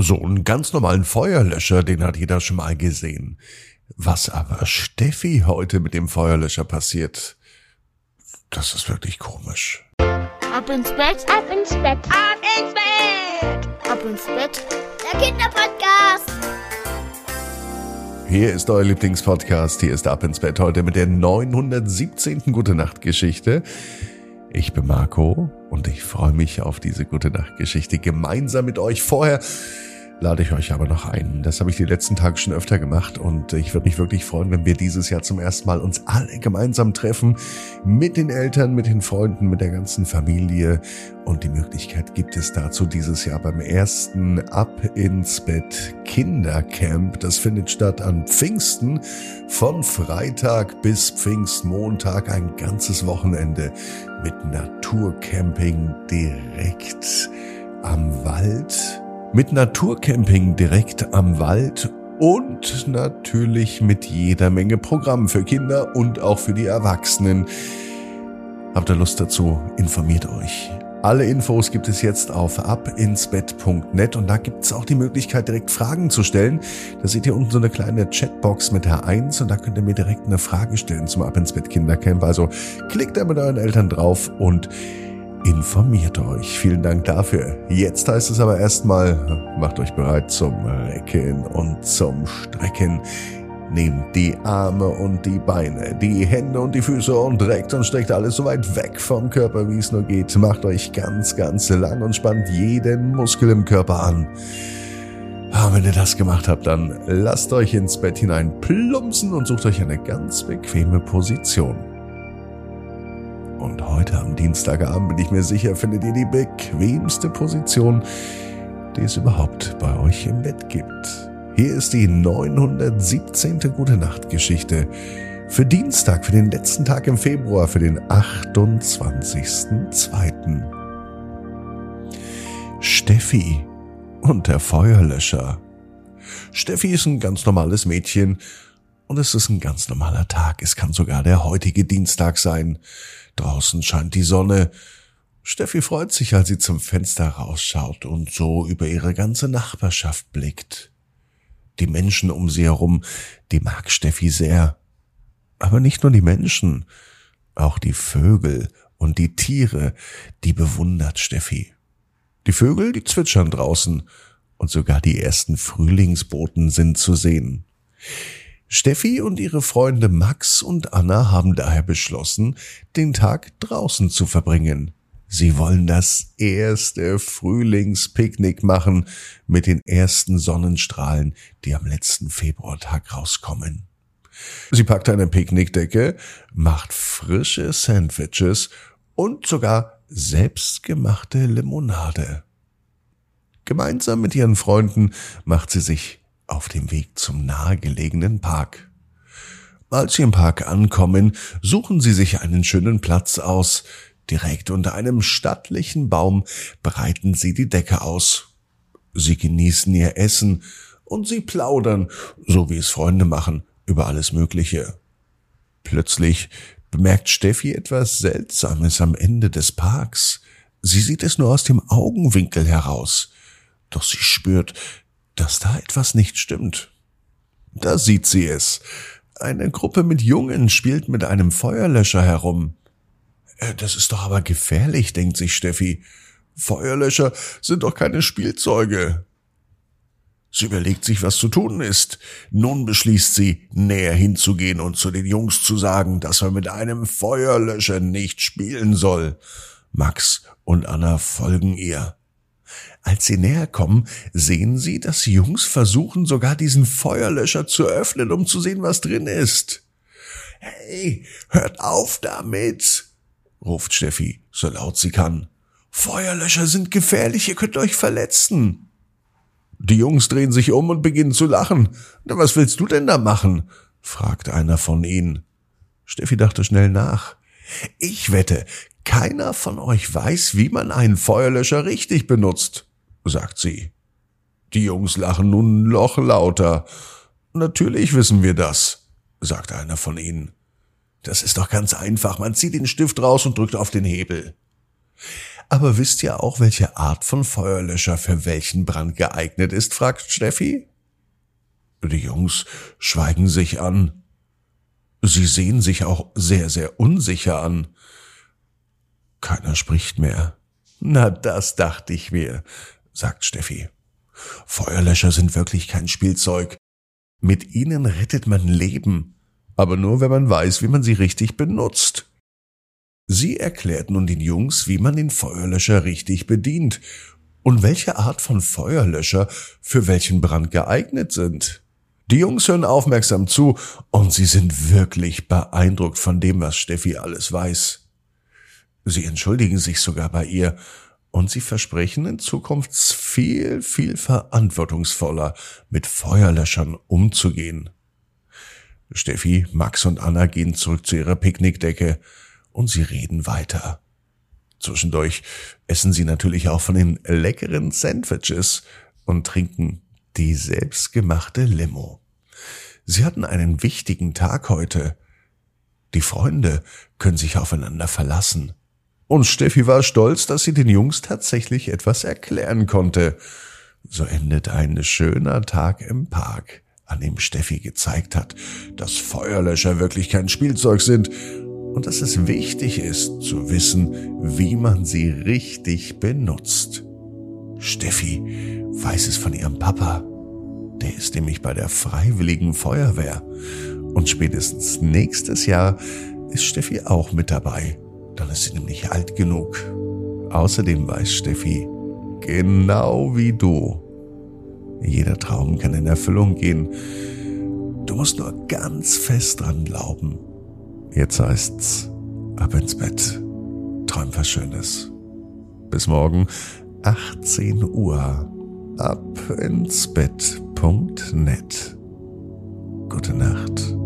So einen ganz normalen Feuerlöscher, den hat jeder schon mal gesehen. Was aber Steffi heute mit dem Feuerlöscher passiert, das ist wirklich komisch. Ab ins Bett, ab ins Bett, ab ins Bett, ab ins Bett. Der Kinderpodcast. Hier ist euer Lieblingspodcast. Hier ist Ab ins Bett heute mit der 917. Gute Nacht Geschichte. Ich bin Marco und ich freue mich auf diese Gute Nacht Geschichte gemeinsam mit euch. Vorher lade ich euch aber noch ein. Das habe ich die letzten Tage schon öfter gemacht und ich würde mich wirklich freuen, wenn wir dieses Jahr zum ersten Mal uns alle gemeinsam treffen. Mit den Eltern, mit den Freunden, mit der ganzen Familie. Und die Möglichkeit gibt es dazu dieses Jahr beim ersten Ab ins Bett Kindercamp. Das findet statt an Pfingsten von Freitag bis Pfingstmontag. Ein ganzes Wochenende mit Naturcamping direkt am Wald mit Naturcamping direkt am Wald und natürlich mit jeder Menge Programm für Kinder und auch für die Erwachsenen. Habt ihr Lust dazu? Informiert euch. Alle Infos gibt es jetzt auf abinsbett.net und da gibt es auch die Möglichkeit, direkt Fragen zu stellen. Da seht ihr unten so eine kleine Chatbox mit der 1 und da könnt ihr mir direkt eine Frage stellen zum Ab ins Bett Kindercamp. Also klickt da mit euren Eltern drauf und informiert euch. Vielen Dank dafür. Jetzt heißt es aber erstmal, macht euch bereit zum Recken und zum Strecken. Nehmt die Arme und die Beine, die Hände und die Füße und reckt und streckt alles so weit weg vom Körper, wie es nur geht. Macht euch ganz, ganz lang und spannt jeden Muskel im Körper an. Ah, wenn ihr das gemacht habt, dann lasst euch ins Bett hinein plumpsen und sucht euch eine ganz bequeme Position. Und heute am Dienstagabend bin ich mir sicher, findet ihr die bequemste Position, die es überhaupt bei euch im Bett gibt. Hier ist die 917. Gute Nacht Geschichte für Dienstag, für den letzten Tag im Februar, für den 28.02. Steffi und der Feuerlöscher. Steffi ist ein ganz normales Mädchen und es ist ein ganz normaler Tag. Es kann sogar der heutige Dienstag sein. Draußen scheint die Sonne. Steffi freut sich, als sie zum Fenster rausschaut und so über ihre ganze Nachbarschaft blickt. Die Menschen um sie herum, die mag Steffi sehr. Aber nicht nur die Menschen, auch die Vögel und die Tiere, die bewundert Steffi. Die Vögel, die zwitschern draußen, und sogar die ersten Frühlingsboten sind zu sehen. Steffi und ihre Freunde Max und Anna haben daher beschlossen, den Tag draußen zu verbringen. Sie wollen das erste Frühlingspicknick machen mit den ersten Sonnenstrahlen, die am letzten Februartag rauskommen. Sie packt eine Picknickdecke, macht frische Sandwiches und sogar selbstgemachte Limonade. Gemeinsam mit ihren Freunden macht sie sich auf dem Weg zum nahegelegenen Park. Als sie im Park ankommen, suchen sie sich einen schönen Platz aus. Direkt unter einem stattlichen Baum breiten sie die Decke aus. Sie genießen ihr Essen und sie plaudern, so wie es Freunde machen, über alles Mögliche. Plötzlich bemerkt Steffi etwas Seltsames am Ende des Parks. Sie sieht es nur aus dem Augenwinkel heraus. Doch sie spürt, dass da etwas nicht stimmt. Da sieht sie es. Eine Gruppe mit Jungen spielt mit einem Feuerlöscher herum. Äh, das ist doch aber gefährlich, denkt sich Steffi. Feuerlöscher sind doch keine Spielzeuge. Sie überlegt sich, was zu tun ist. Nun beschließt sie, näher hinzugehen und zu den Jungs zu sagen, dass man mit einem Feuerlöscher nicht spielen soll. Max und Anna folgen ihr. Als sie näher kommen, sehen sie, dass die Jungs versuchen, sogar diesen Feuerlöscher zu öffnen, um zu sehen, was drin ist. Hey, hört auf damit, ruft Steffi, so laut sie kann. Feuerlöscher sind gefährlich, ihr könnt euch verletzen. Die Jungs drehen sich um und beginnen zu lachen. Na, was willst du denn da machen? fragt einer von ihnen. Steffi dachte schnell nach. Ich wette, keiner von euch weiß, wie man einen Feuerlöscher richtig benutzt, sagt sie. Die Jungs lachen nun noch lauter. Natürlich wissen wir das, sagt einer von ihnen. Das ist doch ganz einfach. Man zieht den Stift raus und drückt auf den Hebel. Aber wisst ihr auch, welche Art von Feuerlöscher für welchen Brand geeignet ist? fragt Steffi. Die Jungs schweigen sich an. Sie sehen sich auch sehr, sehr unsicher an. Keiner spricht mehr. Na, das dachte ich mir, sagt Steffi. Feuerlöscher sind wirklich kein Spielzeug. Mit ihnen rettet man Leben, aber nur wenn man weiß, wie man sie richtig benutzt. Sie erklärt nun den Jungs, wie man den Feuerlöscher richtig bedient und welche Art von Feuerlöscher für welchen Brand geeignet sind. Die Jungs hören aufmerksam zu und sie sind wirklich beeindruckt von dem, was Steffi alles weiß. Sie entschuldigen sich sogar bei ihr und sie versprechen in Zukunft viel, viel verantwortungsvoller mit Feuerlöschern umzugehen. Steffi, Max und Anna gehen zurück zu ihrer Picknickdecke und sie reden weiter. Zwischendurch essen sie natürlich auch von den leckeren Sandwiches und trinken die selbstgemachte Limo. Sie hatten einen wichtigen Tag heute. Die Freunde können sich aufeinander verlassen. Und Steffi war stolz, dass sie den Jungs tatsächlich etwas erklären konnte. So endet ein schöner Tag im Park, an dem Steffi gezeigt hat, dass Feuerlöscher wirklich kein Spielzeug sind und dass es wichtig ist zu wissen, wie man sie richtig benutzt. Steffi weiß es von ihrem Papa. Der ist nämlich bei der Freiwilligen Feuerwehr. Und spätestens nächstes Jahr ist Steffi auch mit dabei dann ist sie nämlich alt genug. Außerdem weiß Steffi, genau wie du, jeder Traum kann in Erfüllung gehen. Du musst nur ganz fest dran glauben. Jetzt heißt's, ab ins Bett. Träum was Schönes. Bis morgen, 18 Uhr. Ab ins Bett.net. Gute Nacht.